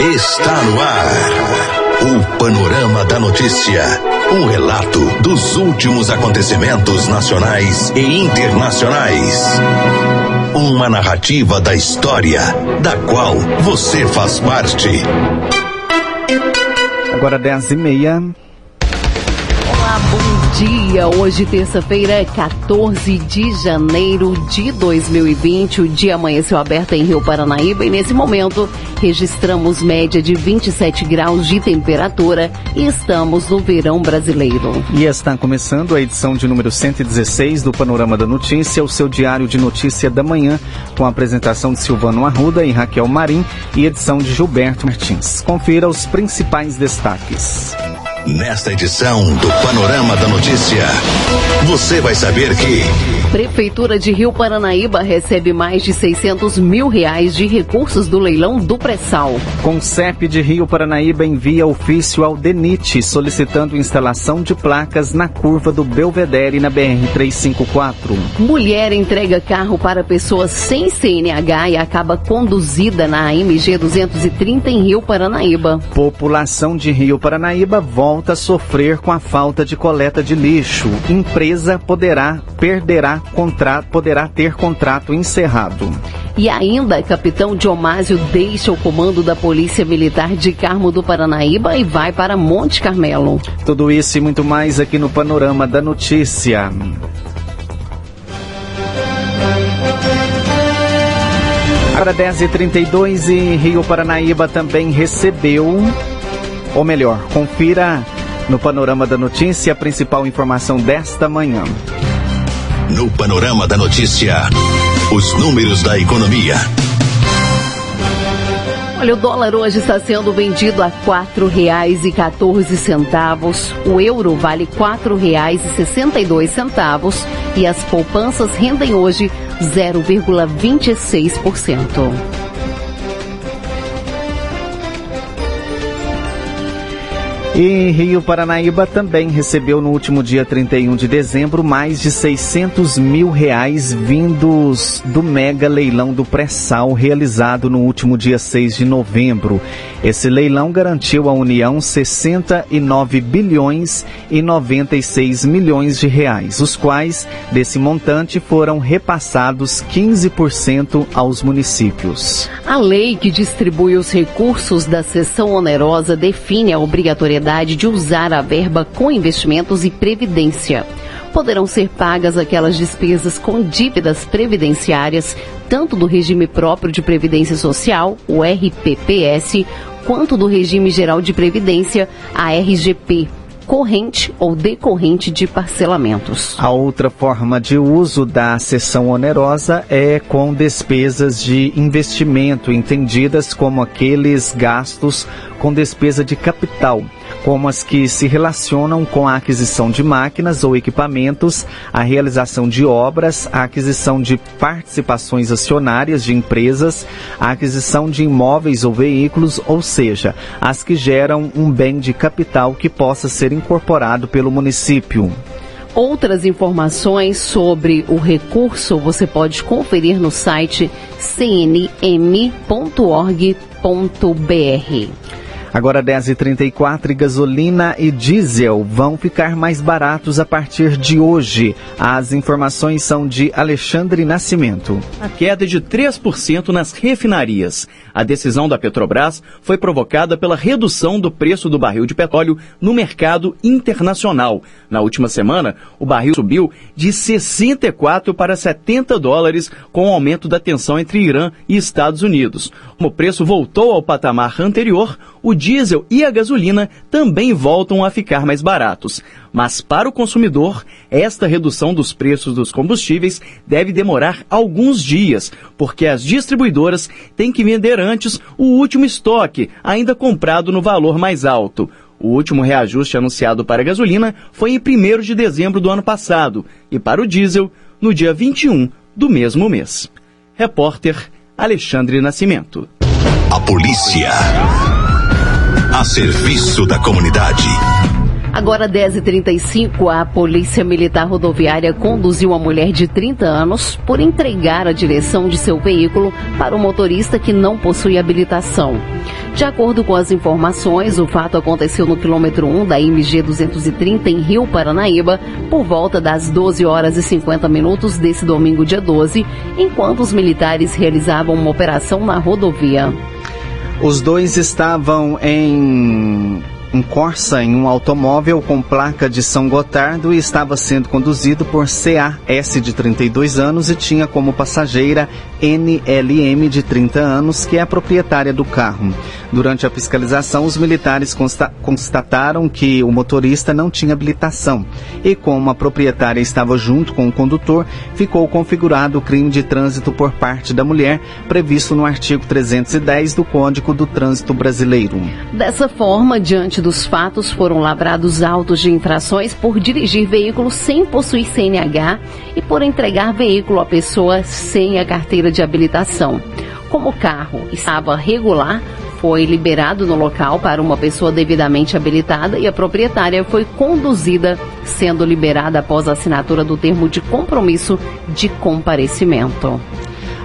Está no ar. O Panorama da Notícia. Um relato dos últimos acontecimentos nacionais e internacionais. Uma narrativa da história, da qual você faz parte. Agora 10 e meia. Olá, bom dia. Hoje, terça-feira, 14 de janeiro de 2020. O dia amanheceu aberto em Rio Paranaíba e, nesse momento, registramos média de 27 graus de temperatura e estamos no verão brasileiro. E está começando a edição de número 116 do Panorama da Notícia, o seu diário de notícia da manhã, com a apresentação de Silvano Arruda e Raquel Marim e edição de Gilberto Martins. Confira os principais destaques. Nesta edição do Panorama da Notícia, você vai saber que. Prefeitura de Rio Paranaíba recebe mais de 600 mil reais de recursos do leilão do pré-sal. Concep de Rio Paranaíba envia ofício ao DENIT solicitando instalação de placas na curva do Belvedere na BR-354. Mulher entrega carro para pessoas sem CNH e acaba conduzida na AMG 230 em Rio Paranaíba. População de Rio Paranaíba volta a sofrer com a falta de coleta de lixo. Empresa poderá perderá contrato, poderá ter contrato encerrado. E ainda, capitão Diomásio deixa o comando da Polícia Militar de Carmo do Paranaíba e vai para Monte Carmelo. Tudo isso e muito mais aqui no Panorama da Notícia. Para 10h32 e Rio Paranaíba também recebeu, ou melhor, confira no Panorama da Notícia a principal informação desta manhã. No Panorama da Notícia, os números da economia. Olha, o dólar hoje está sendo vendido a quatro reais e 14 centavos. O euro vale quatro reais e 62 centavos e as poupanças rendem hoje 0,26%. E Rio Paranaíba também recebeu no último dia 31 de dezembro mais de 600 mil reais vindos do mega leilão do pré-sal realizado no último dia 6 de novembro. Esse leilão garantiu à União 69 bilhões e 96 milhões de reais, os quais desse montante foram repassados 15% aos municípios. A lei que distribui os recursos da sessão onerosa define a obrigatoriedade de usar a verba com investimentos e previdência. Poderão ser pagas aquelas despesas com dívidas previdenciárias, tanto do regime próprio de previdência social, o RPPS, quanto do regime geral de previdência, a RGP, corrente ou decorrente de parcelamentos. A outra forma de uso da sessão onerosa é com despesas de investimento, entendidas como aqueles gastos com despesa de capital, como as que se relacionam com a aquisição de máquinas ou equipamentos, a realização de obras, a aquisição de participações acionárias de empresas, a aquisição de imóveis ou veículos, ou seja, as que geram um bem de capital que possa ser incorporado pelo município. Outras informações sobre o recurso você pode conferir no site cnm.org.br. Agora 10h34, gasolina e diesel vão ficar mais baratos a partir de hoje. As informações são de Alexandre Nascimento. A queda de 3% nas refinarias. A decisão da Petrobras foi provocada pela redução do preço do barril de petróleo no mercado internacional. Na última semana, o barril subiu de 64 para 70 dólares com o aumento da tensão entre Irã e Estados Unidos. Como o preço voltou ao patamar anterior, o diesel e a gasolina também voltam a ficar mais baratos. Mas para o consumidor, esta redução dos preços dos combustíveis deve demorar alguns dias, porque as distribuidoras têm que vender antes o último estoque, ainda comprado no valor mais alto. O último reajuste anunciado para a gasolina foi em 1 de dezembro do ano passado e para o diesel no dia 21 do mesmo mês. Repórter Alexandre Nascimento. A polícia a serviço da comunidade. Agora 10h35, a Polícia Militar Rodoviária conduziu uma mulher de 30 anos por entregar a direção de seu veículo para o motorista que não possui habilitação. De acordo com as informações, o fato aconteceu no quilômetro 1 da MG 230 em Rio Paranaíba, por volta das 12 horas e 50 minutos desse domingo, dia 12, enquanto os militares realizavam uma operação na rodovia. Os dois estavam em um Corsa em um automóvel com placa de São Gotardo e estava sendo conduzido por CAS de 32 anos e tinha como passageira NLM de 30 anos, que é a proprietária do carro. Durante a fiscalização, os militares consta constataram que o motorista não tinha habilitação e, como a proprietária estava junto com o condutor, ficou configurado o crime de trânsito por parte da mulher, previsto no artigo 310 do Código do Trânsito Brasileiro. Dessa forma, diante dos fatos, foram lavrados autos de infrações por dirigir veículo sem possuir CNH e por entregar veículo a pessoa sem a carteira de habilitação. Como o carro estava regular, foi liberado no local para uma pessoa devidamente habilitada e a proprietária foi conduzida, sendo liberada após a assinatura do termo de compromisso de comparecimento.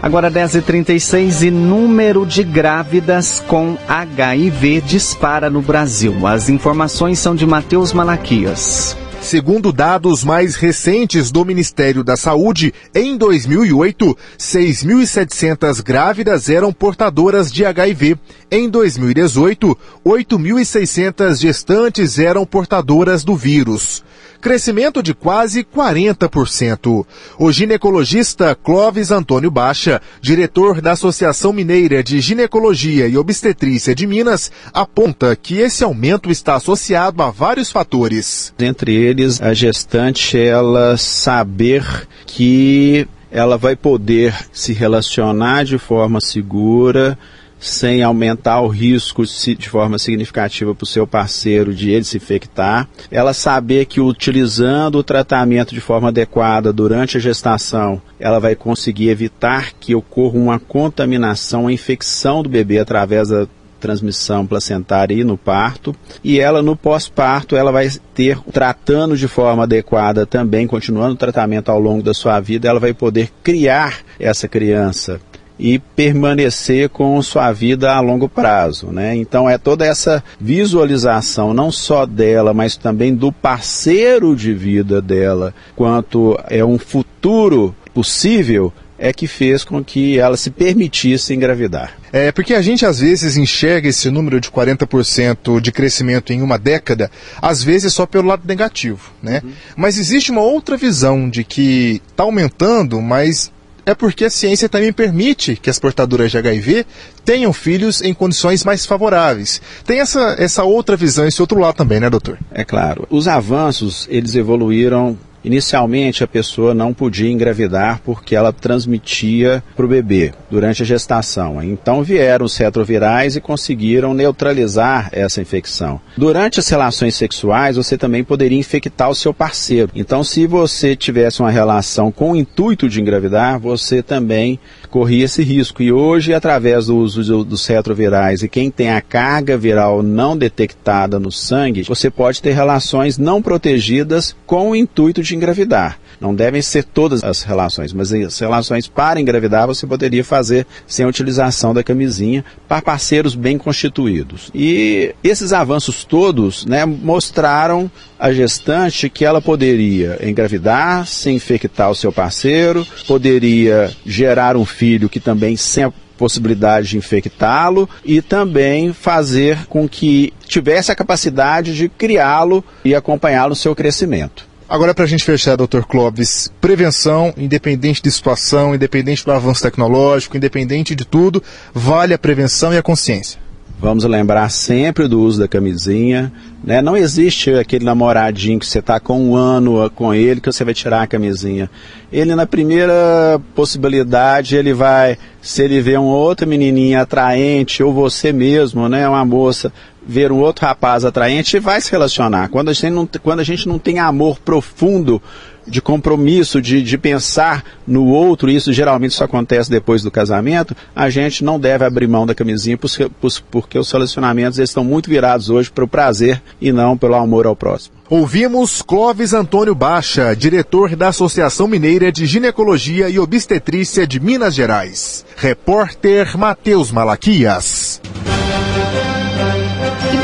Agora 10h36 e número de grávidas com HIV dispara no Brasil. As informações são de Matheus Malaquias. Segundo dados mais recentes do Ministério da Saúde, em 2008, 6.700 grávidas eram portadoras de HIV. Em 2018, 8.600 gestantes eram portadoras do vírus crescimento de quase 40%. O ginecologista Clóvis Antônio Baixa, diretor da Associação Mineira de Ginecologia e Obstetrícia de Minas, aponta que esse aumento está associado a vários fatores. Entre eles, a gestante ela saber que ela vai poder se relacionar de forma segura sem aumentar o risco de forma significativa para o seu parceiro de ele se infectar. Ela saber que utilizando o tratamento de forma adequada durante a gestação, ela vai conseguir evitar que ocorra uma contaminação, uma infecção do bebê através da transmissão placentária e no parto. E ela no pós-parto, ela vai ter tratando de forma adequada também, continuando o tratamento ao longo da sua vida, ela vai poder criar essa criança e permanecer com sua vida a longo prazo, né? Então é toda essa visualização não só dela, mas também do parceiro de vida dela, quanto é um futuro possível é que fez com que ela se permitisse engravidar. É porque a gente às vezes enxerga esse número de 40% de crescimento em uma década, às vezes só pelo lado negativo, né? Uhum. Mas existe uma outra visão de que está aumentando, mas é porque a ciência também permite que as portadoras de HIV tenham filhos em condições mais favoráveis. Tem essa, essa outra visão, esse outro lado também, né, doutor? É claro. Os avanços, eles evoluíram Inicialmente, a pessoa não podia engravidar porque ela transmitia para o bebê durante a gestação. Então, vieram os retrovirais e conseguiram neutralizar essa infecção. Durante as relações sexuais, você também poderia infectar o seu parceiro. Então, se você tivesse uma relação com o intuito de engravidar, você também corria esse risco. E hoje, através do uso dos retrovirais e quem tem a carga viral não detectada no sangue, você pode ter relações não protegidas com o intuito de engravidar. Não devem ser todas as relações, mas as relações para engravidar você poderia fazer sem a utilização da camisinha para parceiros bem constituídos. E esses avanços todos né, mostraram a gestante que ela poderia engravidar sem infectar o seu parceiro, poderia gerar um filho que também sem possibilidade de infectá-lo e também fazer com que tivesse a capacidade de criá-lo e acompanhá-lo no seu crescimento. Agora, para a gente fechar, Dr. Clóvis, prevenção, independente de situação, independente do avanço tecnológico, independente de tudo, vale a prevenção e a consciência. Vamos lembrar sempre do uso da camisinha. Né? Não existe aquele namoradinho que você está com um ano com ele que você vai tirar a camisinha. Ele, na primeira possibilidade, ele vai, se ele vê uma outra menininha atraente, ou você mesmo, né, uma moça, ver um outro rapaz atraente, vai se relacionar. Quando a gente não, quando a gente não tem amor profundo, de compromisso, de, de pensar no outro, e isso geralmente só acontece depois do casamento, a gente não deve abrir mão da camisinha, porque, porque os relacionamentos estão muito virados hoje para o prazer e não pelo amor ao próximo. Ouvimos Clóvis Antônio Baixa, diretor da Associação Mineira de Ginecologia e Obstetrícia de Minas Gerais. Repórter Matheus Malaquias.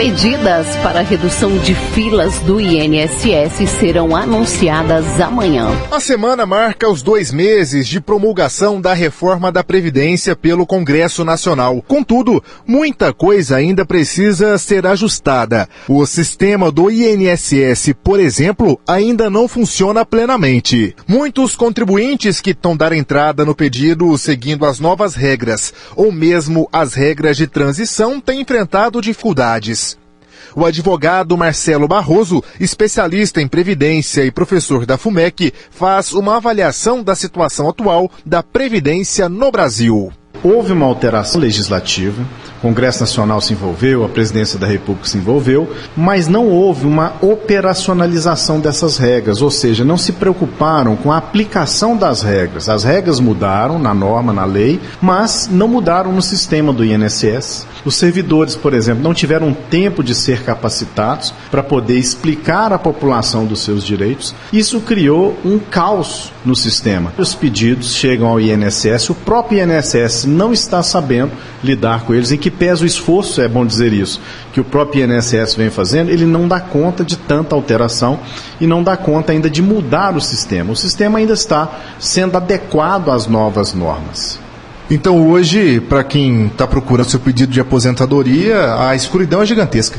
Medidas para redução de filas do INSS serão anunciadas amanhã. A semana marca os dois meses de promulgação da reforma da Previdência pelo Congresso Nacional. Contudo, muita coisa ainda precisa ser ajustada. O sistema do INSS, por exemplo, ainda não funciona plenamente. Muitos contribuintes que estão dar entrada no pedido seguindo as novas regras, ou mesmo as regras de transição, têm enfrentado dificuldades. O advogado Marcelo Barroso, especialista em previdência e professor da FUMEC, faz uma avaliação da situação atual da previdência no Brasil. Houve uma alteração legislativa, o Congresso Nacional se envolveu, a Presidência da República se envolveu, mas não houve uma operacionalização dessas regras, ou seja, não se preocuparam com a aplicação das regras. As regras mudaram na norma, na lei, mas não mudaram no sistema do INSS. Os servidores, por exemplo, não tiveram tempo de ser capacitados para poder explicar à população dos seus direitos. Isso criou um caos no sistema. Os pedidos chegam ao INSS, o próprio INSS não está sabendo lidar com eles. Em que pesa o esforço, é bom dizer isso, que o próprio INSS vem fazendo, ele não dá conta de tanta alteração e não dá conta ainda de mudar o sistema. O sistema ainda está sendo adequado às novas normas. Então hoje, para quem está procurando seu pedido de aposentadoria, a escuridão é gigantesca.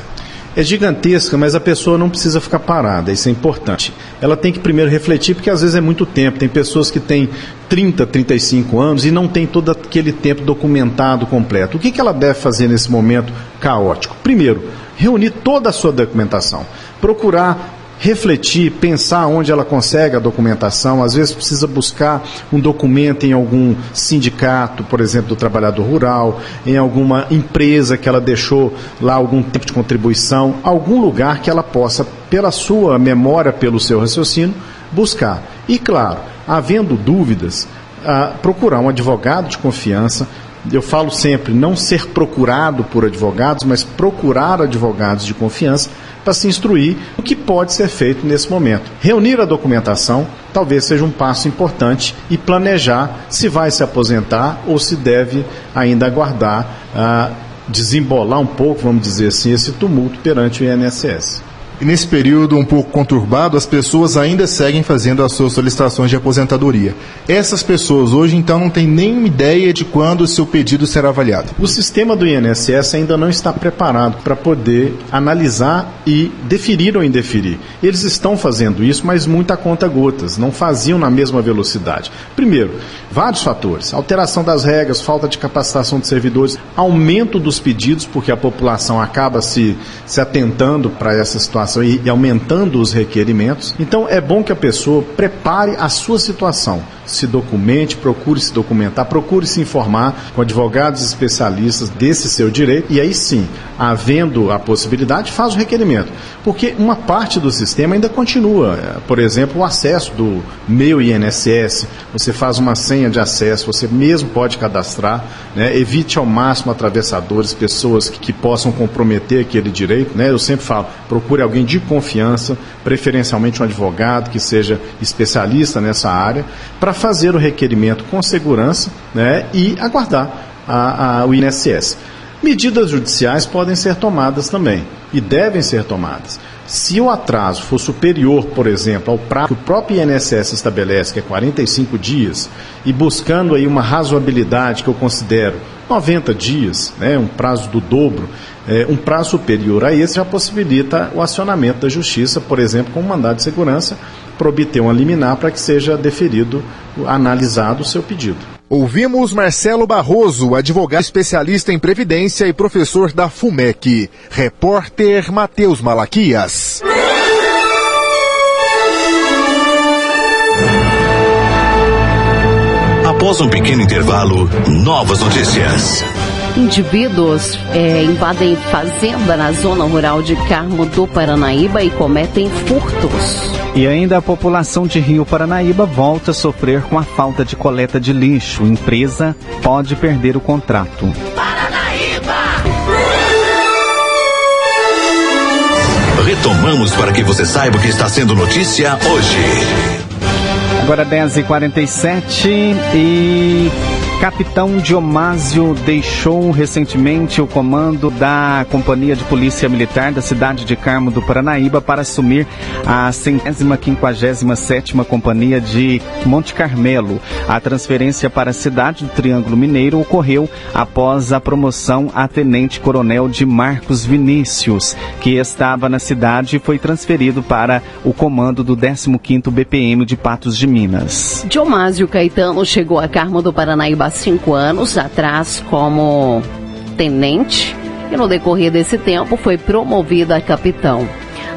É gigantesca, mas a pessoa não precisa ficar parada, isso é importante. Ela tem que primeiro refletir, porque às vezes é muito tempo. Tem pessoas que têm 30, 35 anos e não tem todo aquele tempo documentado completo. O que, que ela deve fazer nesse momento caótico? Primeiro, reunir toda a sua documentação. Procurar refletir, pensar onde ela consegue a documentação. Às vezes precisa buscar um documento em algum sindicato, por exemplo, do trabalhador rural, em alguma empresa que ela deixou lá algum tempo de contribuição, algum lugar que ela possa, pela sua memória, pelo seu raciocínio, buscar. E claro, havendo dúvidas, ah, procurar um advogado de confiança. Eu falo sempre, não ser procurado por advogados, mas procurar advogados de confiança para se instruir o que pode ser feito nesse momento. Reunir a documentação talvez seja um passo importante e planejar se vai se aposentar ou se deve ainda aguardar uh, desembolar um pouco, vamos dizer assim, esse tumulto perante o INSS. E nesse período um pouco conturbado, as pessoas ainda seguem fazendo as suas solicitações de aposentadoria. Essas pessoas hoje, então, não têm nenhuma ideia de quando o seu pedido será avaliado. O sistema do INSS ainda não está preparado para poder analisar e deferir ou indeferir. Eles estão fazendo isso, mas muita conta gotas, não faziam na mesma velocidade. Primeiro, vários fatores: alteração das regras, falta de capacitação de servidores, aumento dos pedidos, porque a população acaba se, se atentando para essa situação e, e aumentando os requerimentos. Então é bom que a pessoa prepare a sua situação se documente, procure se documentar, procure se informar com advogados especialistas desse seu direito e aí sim, havendo a possibilidade, faz o requerimento. Porque uma parte do sistema ainda continua, por exemplo, o acesso do meu INSS, você faz uma senha de acesso, você mesmo pode cadastrar, né? evite ao máximo atravessadores, pessoas que, que possam comprometer aquele direito. Né? Eu sempre falo, procure alguém de confiança, preferencialmente um advogado que seja especialista nessa área, para para fazer o requerimento com segurança né, e aguardar a, a, o INSS. Medidas judiciais podem ser tomadas também e devem ser tomadas. Se o atraso for superior, por exemplo, ao prazo que o próprio INSS estabelece, que é 45 dias, e buscando aí uma razoabilidade que eu considero 90 dias, né, um prazo do dobro, é, um prazo superior a esse já possibilita o acionamento da justiça, por exemplo, com um mandado de segurança, para obter uma liminar para que seja deferido, analisado o seu pedido. Ouvimos Marcelo Barroso, advogado especialista em previdência e professor da FUMEC. Repórter Matheus Malaquias. Após um pequeno intervalo, novas notícias. Indivíduos é, invadem fazenda na zona rural de Carmo do Paranaíba e cometem furtos. E ainda a população de Rio Paranaíba volta a sofrer com a falta de coleta de lixo. Empresa pode perder o contrato. Paranaíba! Retomamos para que você saiba o que está sendo notícia hoje. Agora 10h47 e Capitão Diomásio deixou recentemente o comando da Companhia de Polícia Militar da cidade de Carmo do Paranaíba para assumir a centésima quinquagésima sétima Companhia de Monte Carmelo. A transferência para a cidade do Triângulo Mineiro ocorreu após a promoção a Tenente Coronel de Marcos Vinícius, que estava na cidade e foi transferido para o comando do 15º BPM de Patos de Minas. Diomásio Caetano chegou a Carmo do Paranaíba cinco anos atrás como tenente e no decorrer desse tempo foi promovido a capitão.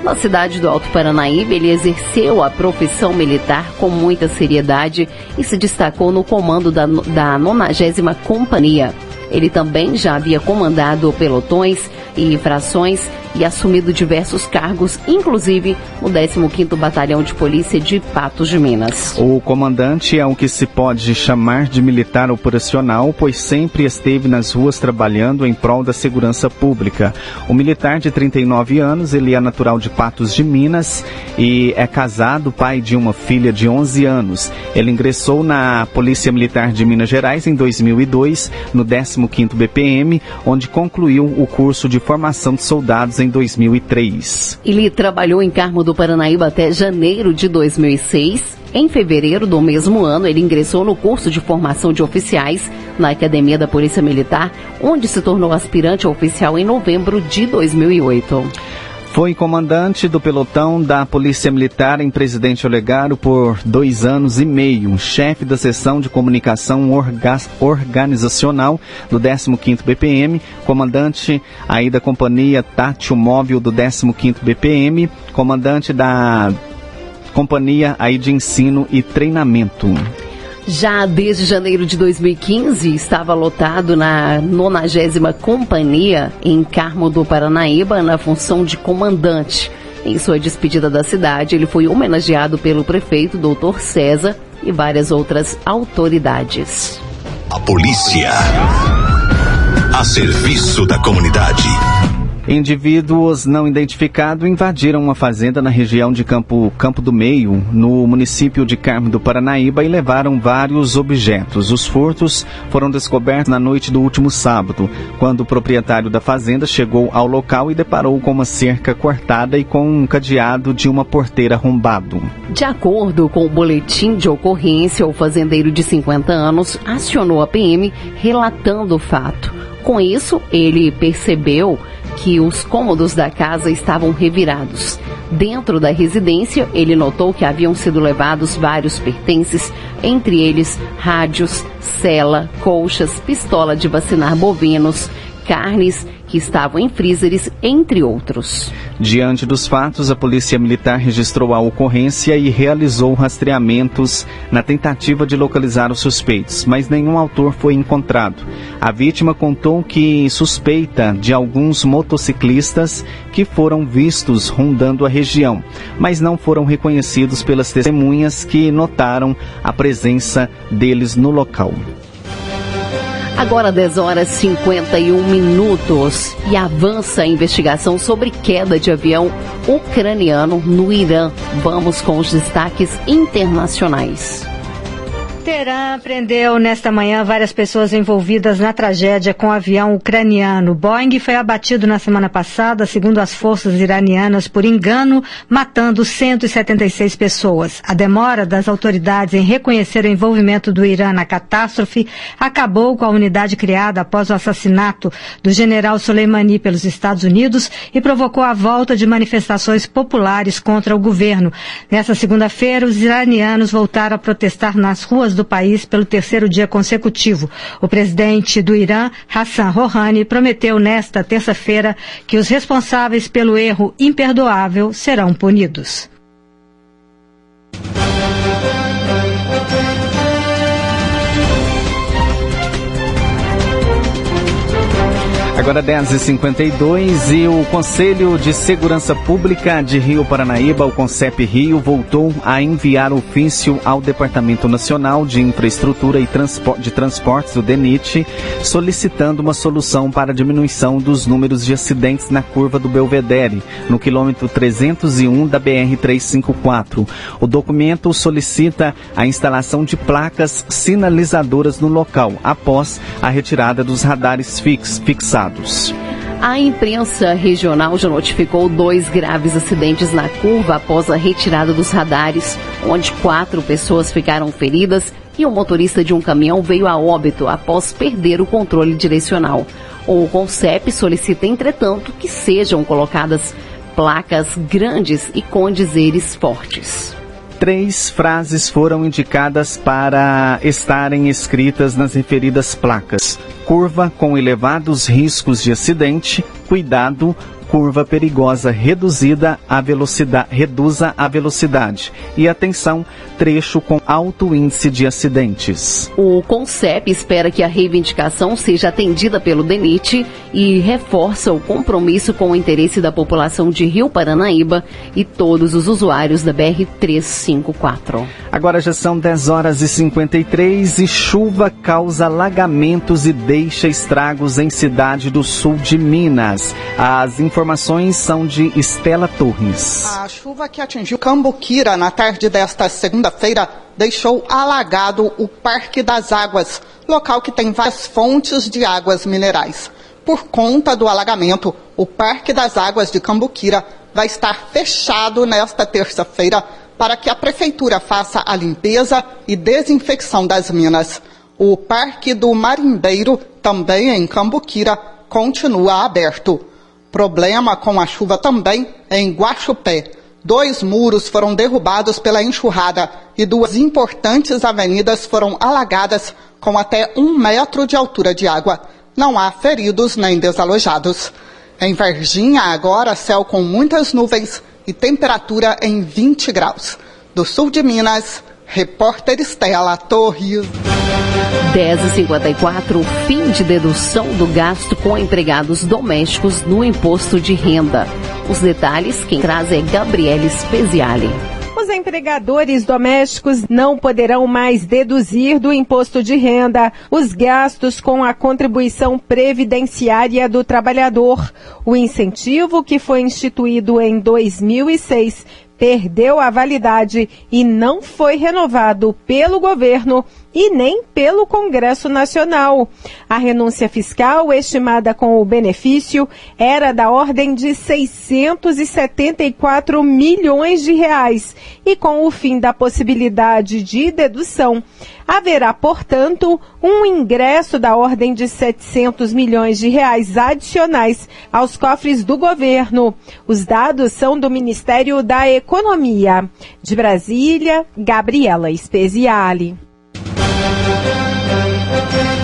Na cidade do Alto Paranaíba, ele exerceu a profissão militar com muita seriedade e se destacou no comando da, da 90 Companhia. Ele também já havia comandado pelotões e frações e assumido diversos cargos, inclusive no 15º Batalhão de Polícia de Patos de Minas. O comandante é o que se pode chamar de militar operacional, pois sempre esteve nas ruas trabalhando em prol da segurança pública. O militar de 39 anos, ele é natural de Patos de Minas e é casado, pai de uma filha de 11 anos. Ele ingressou na Polícia Militar de Minas Gerais em 2002, no 15º BPM, onde concluiu o curso de formação de soldados em 2003. Ele trabalhou em Carmo do Paranaíba até janeiro de 2006. Em fevereiro do mesmo ano, ele ingressou no curso de formação de oficiais na Academia da Polícia Militar, onde se tornou aspirante oficial em novembro de 2008. Foi comandante do pelotão da Polícia Militar em Presidente Olegário por dois anos e meio, chefe da seção de comunicação orga organizacional do 15º BPM, comandante aí da Companhia Tátil Móvel do 15º BPM, comandante da Companhia aí de Ensino e Treinamento. Já desde janeiro de 2015, estava lotado na 90 Companhia em Carmo do Paranaíba, na função de comandante. Em sua despedida da cidade, ele foi homenageado pelo prefeito Dr. César e várias outras autoridades. A polícia. A serviço da comunidade. Indivíduos não identificados invadiram uma fazenda na região de Campo, Campo do Meio, no município de Carmo do Paranaíba, e levaram vários objetos. Os furtos foram descobertos na noite do último sábado, quando o proprietário da fazenda chegou ao local e deparou com uma cerca cortada e com um cadeado de uma porteira arrombado. De acordo com o boletim de ocorrência, o fazendeiro de 50 anos acionou a PM relatando o fato. Com isso, ele percebeu que os cômodos da casa estavam revirados. Dentro da residência, ele notou que haviam sido levados vários pertences, entre eles rádios, cela, colchas, pistola de vacinar bovinos, carnes que estavam em freezers, entre outros. Diante dos fatos, a Polícia Militar registrou a ocorrência e realizou rastreamentos na tentativa de localizar os suspeitos, mas nenhum autor foi encontrado. A vítima contou que suspeita de alguns motociclistas que foram vistos rondando a região, mas não foram reconhecidos pelas testemunhas que notaram a presença deles no local. Agora 10 horas 51 minutos e avança a investigação sobre queda de avião ucraniano no Irã. Vamos com os destaques internacionais. Teherã prendeu nesta manhã várias pessoas envolvidas na tragédia com o avião ucraniano. Boeing foi abatido na semana passada, segundo as forças iranianas, por engano, matando 176 pessoas. A demora das autoridades em reconhecer o envolvimento do Irã na catástrofe acabou com a unidade criada após o assassinato do general Soleimani pelos Estados Unidos e provocou a volta de manifestações populares contra o governo. Nessa segunda-feira, os iranianos voltaram a protestar nas ruas do país pelo terceiro dia consecutivo. O presidente do Irã, Hassan Rouhani, prometeu nesta terça-feira que os responsáveis pelo erro imperdoável serão punidos. Agora 10h52 e o Conselho de Segurança Pública de Rio Paranaíba, o CONCEP Rio, voltou a enviar ofício ao Departamento Nacional de Infraestrutura e de Transportes, do DENIT, solicitando uma solução para a diminuição dos números de acidentes na curva do Belvedere, no quilômetro 301 da BR-354. O documento solicita a instalação de placas sinalizadoras no local, após a retirada dos radares fix, fixados. A imprensa regional já notificou dois graves acidentes na curva após a retirada dos radares, onde quatro pessoas ficaram feridas e o motorista de um caminhão veio a óbito após perder o controle direcional. O CONCEP solicita, entretanto, que sejam colocadas placas grandes e com dizeres fortes. Três frases foram indicadas para estarem escritas nas referidas placas: curva com elevados riscos de acidente, cuidado, curva perigosa reduzida a velocidade, reduza a velocidade. E atenção, trecho com alto índice de acidentes. O CONCEP espera que a reivindicação seja atendida pelo DENIT e reforça o compromisso com o interesse da população de Rio Paranaíba e todos os usuários da BR-354. Agora já são 10 horas e 53 e chuva causa alagamentos e deixa estragos em cidade do sul de Minas. As informações são de Estela Torres. A chuva que atingiu Cambuquira na tarde desta segunda-feira deixou alagado o Parque das Águas, local que tem várias fontes de águas minerais. Por conta do alagamento, o Parque das Águas de Cambuquira vai estar fechado nesta terça-feira para que a prefeitura faça a limpeza e desinfecção das minas. O Parque do Marimbeiro, também em Cambuquira, continua aberto. Problema com a chuva também em Guaxupé. Dois muros foram derrubados pela enxurrada e duas importantes avenidas foram alagadas com até um metro de altura de água. Não há feridos nem desalojados. Em Varginha, agora, céu com muitas nuvens e temperatura em 20 graus. Do sul de Minas, repórter Estela Torres. 10h54, fim de dedução do gasto com empregados domésticos no imposto de renda. Os detalhes quem traz é Gabriele Speziale. Os empregadores domésticos não poderão mais deduzir do imposto de renda os gastos com a contribuição previdenciária do trabalhador. O incentivo, que foi instituído em 2006, perdeu a validade e não foi renovado pelo governo e nem pelo Congresso Nacional. A renúncia fiscal, estimada com o benefício, era da ordem de 674 milhões de reais. E com o fim da possibilidade de dedução, haverá, portanto, um ingresso da ordem de 700 milhões de reais adicionais aos cofres do governo. Os dados são do Ministério da Economia. De Brasília, Gabriela Speziale. Thank you.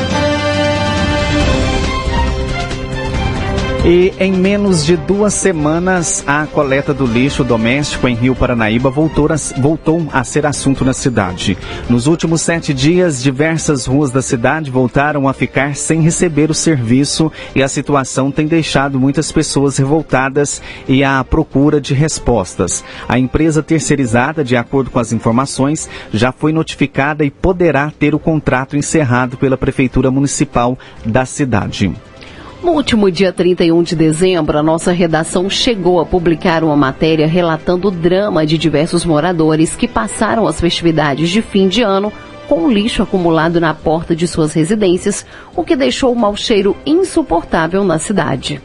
E em menos de duas semanas, a coleta do lixo doméstico em Rio Paranaíba voltou a, voltou a ser assunto na cidade. Nos últimos sete dias, diversas ruas da cidade voltaram a ficar sem receber o serviço e a situação tem deixado muitas pessoas revoltadas e à procura de respostas. A empresa terceirizada, de acordo com as informações, já foi notificada e poderá ter o contrato encerrado pela Prefeitura Municipal da cidade. No último dia 31 de dezembro, a nossa redação chegou a publicar uma matéria relatando o drama de diversos moradores que passaram as festividades de fim de ano com lixo acumulado na porta de suas residências, o que deixou um mau cheiro insuportável na cidade.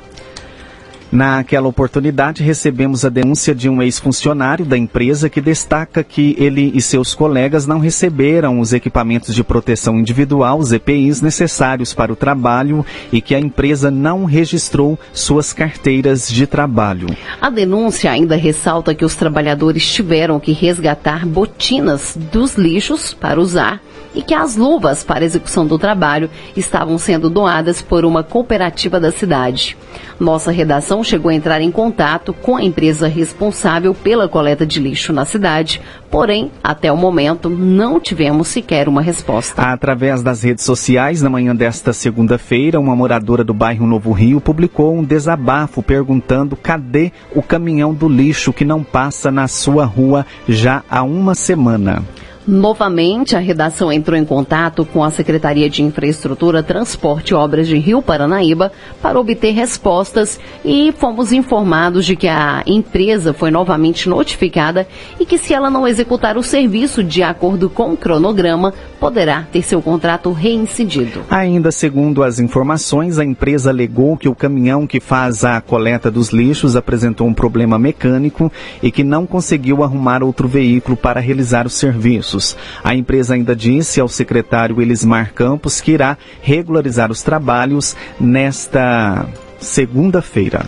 Naquela oportunidade, recebemos a denúncia de um ex-funcionário da empresa que destaca que ele e seus colegas não receberam os equipamentos de proteção individual, os EPIs, necessários para o trabalho e que a empresa não registrou suas carteiras de trabalho. A denúncia ainda ressalta que os trabalhadores tiveram que resgatar botinas dos lixos para usar e que as luvas para execução do trabalho estavam sendo doadas por uma cooperativa da cidade. Nossa redação chegou a entrar em contato com a empresa responsável pela coleta de lixo na cidade, porém, até o momento, não tivemos sequer uma resposta. Através das redes sociais, na manhã desta segunda-feira, uma moradora do bairro Novo Rio publicou um desabafo perguntando cadê o caminhão do lixo que não passa na sua rua já há uma semana. Novamente, a redação entrou em contato com a Secretaria de Infraestrutura, Transporte e Obras de Rio Paranaíba para obter respostas e fomos informados de que a empresa foi novamente notificada e que se ela não executar o serviço de acordo com o cronograma, poderá ter seu contrato reincidido. Ainda segundo as informações, a empresa alegou que o caminhão que faz a coleta dos lixos apresentou um problema mecânico e que não conseguiu arrumar outro veículo para realizar o serviço. A empresa ainda disse ao secretário Elismar Campos que irá regularizar os trabalhos nesta segunda-feira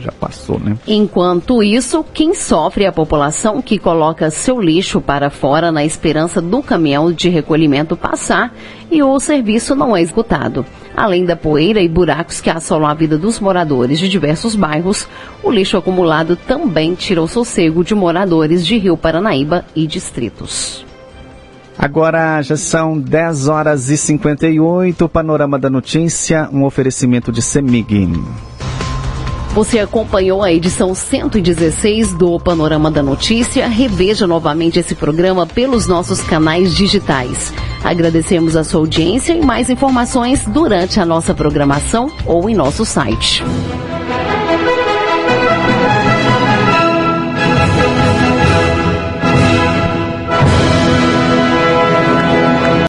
já passou, né? Enquanto isso, quem sofre é a população que coloca seu lixo para fora na esperança do caminhão de recolhimento passar e o serviço não é executado. Além da poeira e buracos que assolam a vida dos moradores de diversos bairros, o lixo acumulado também tira o sossego de moradores de Rio Paranaíba e distritos. Agora já são 10 horas e 58. Panorama da Notícia, um oferecimento de Semig. Você acompanhou a edição 116 do Panorama da Notícia. Reveja novamente esse programa pelos nossos canais digitais. Agradecemos a sua audiência e mais informações durante a nossa programação ou em nosso site.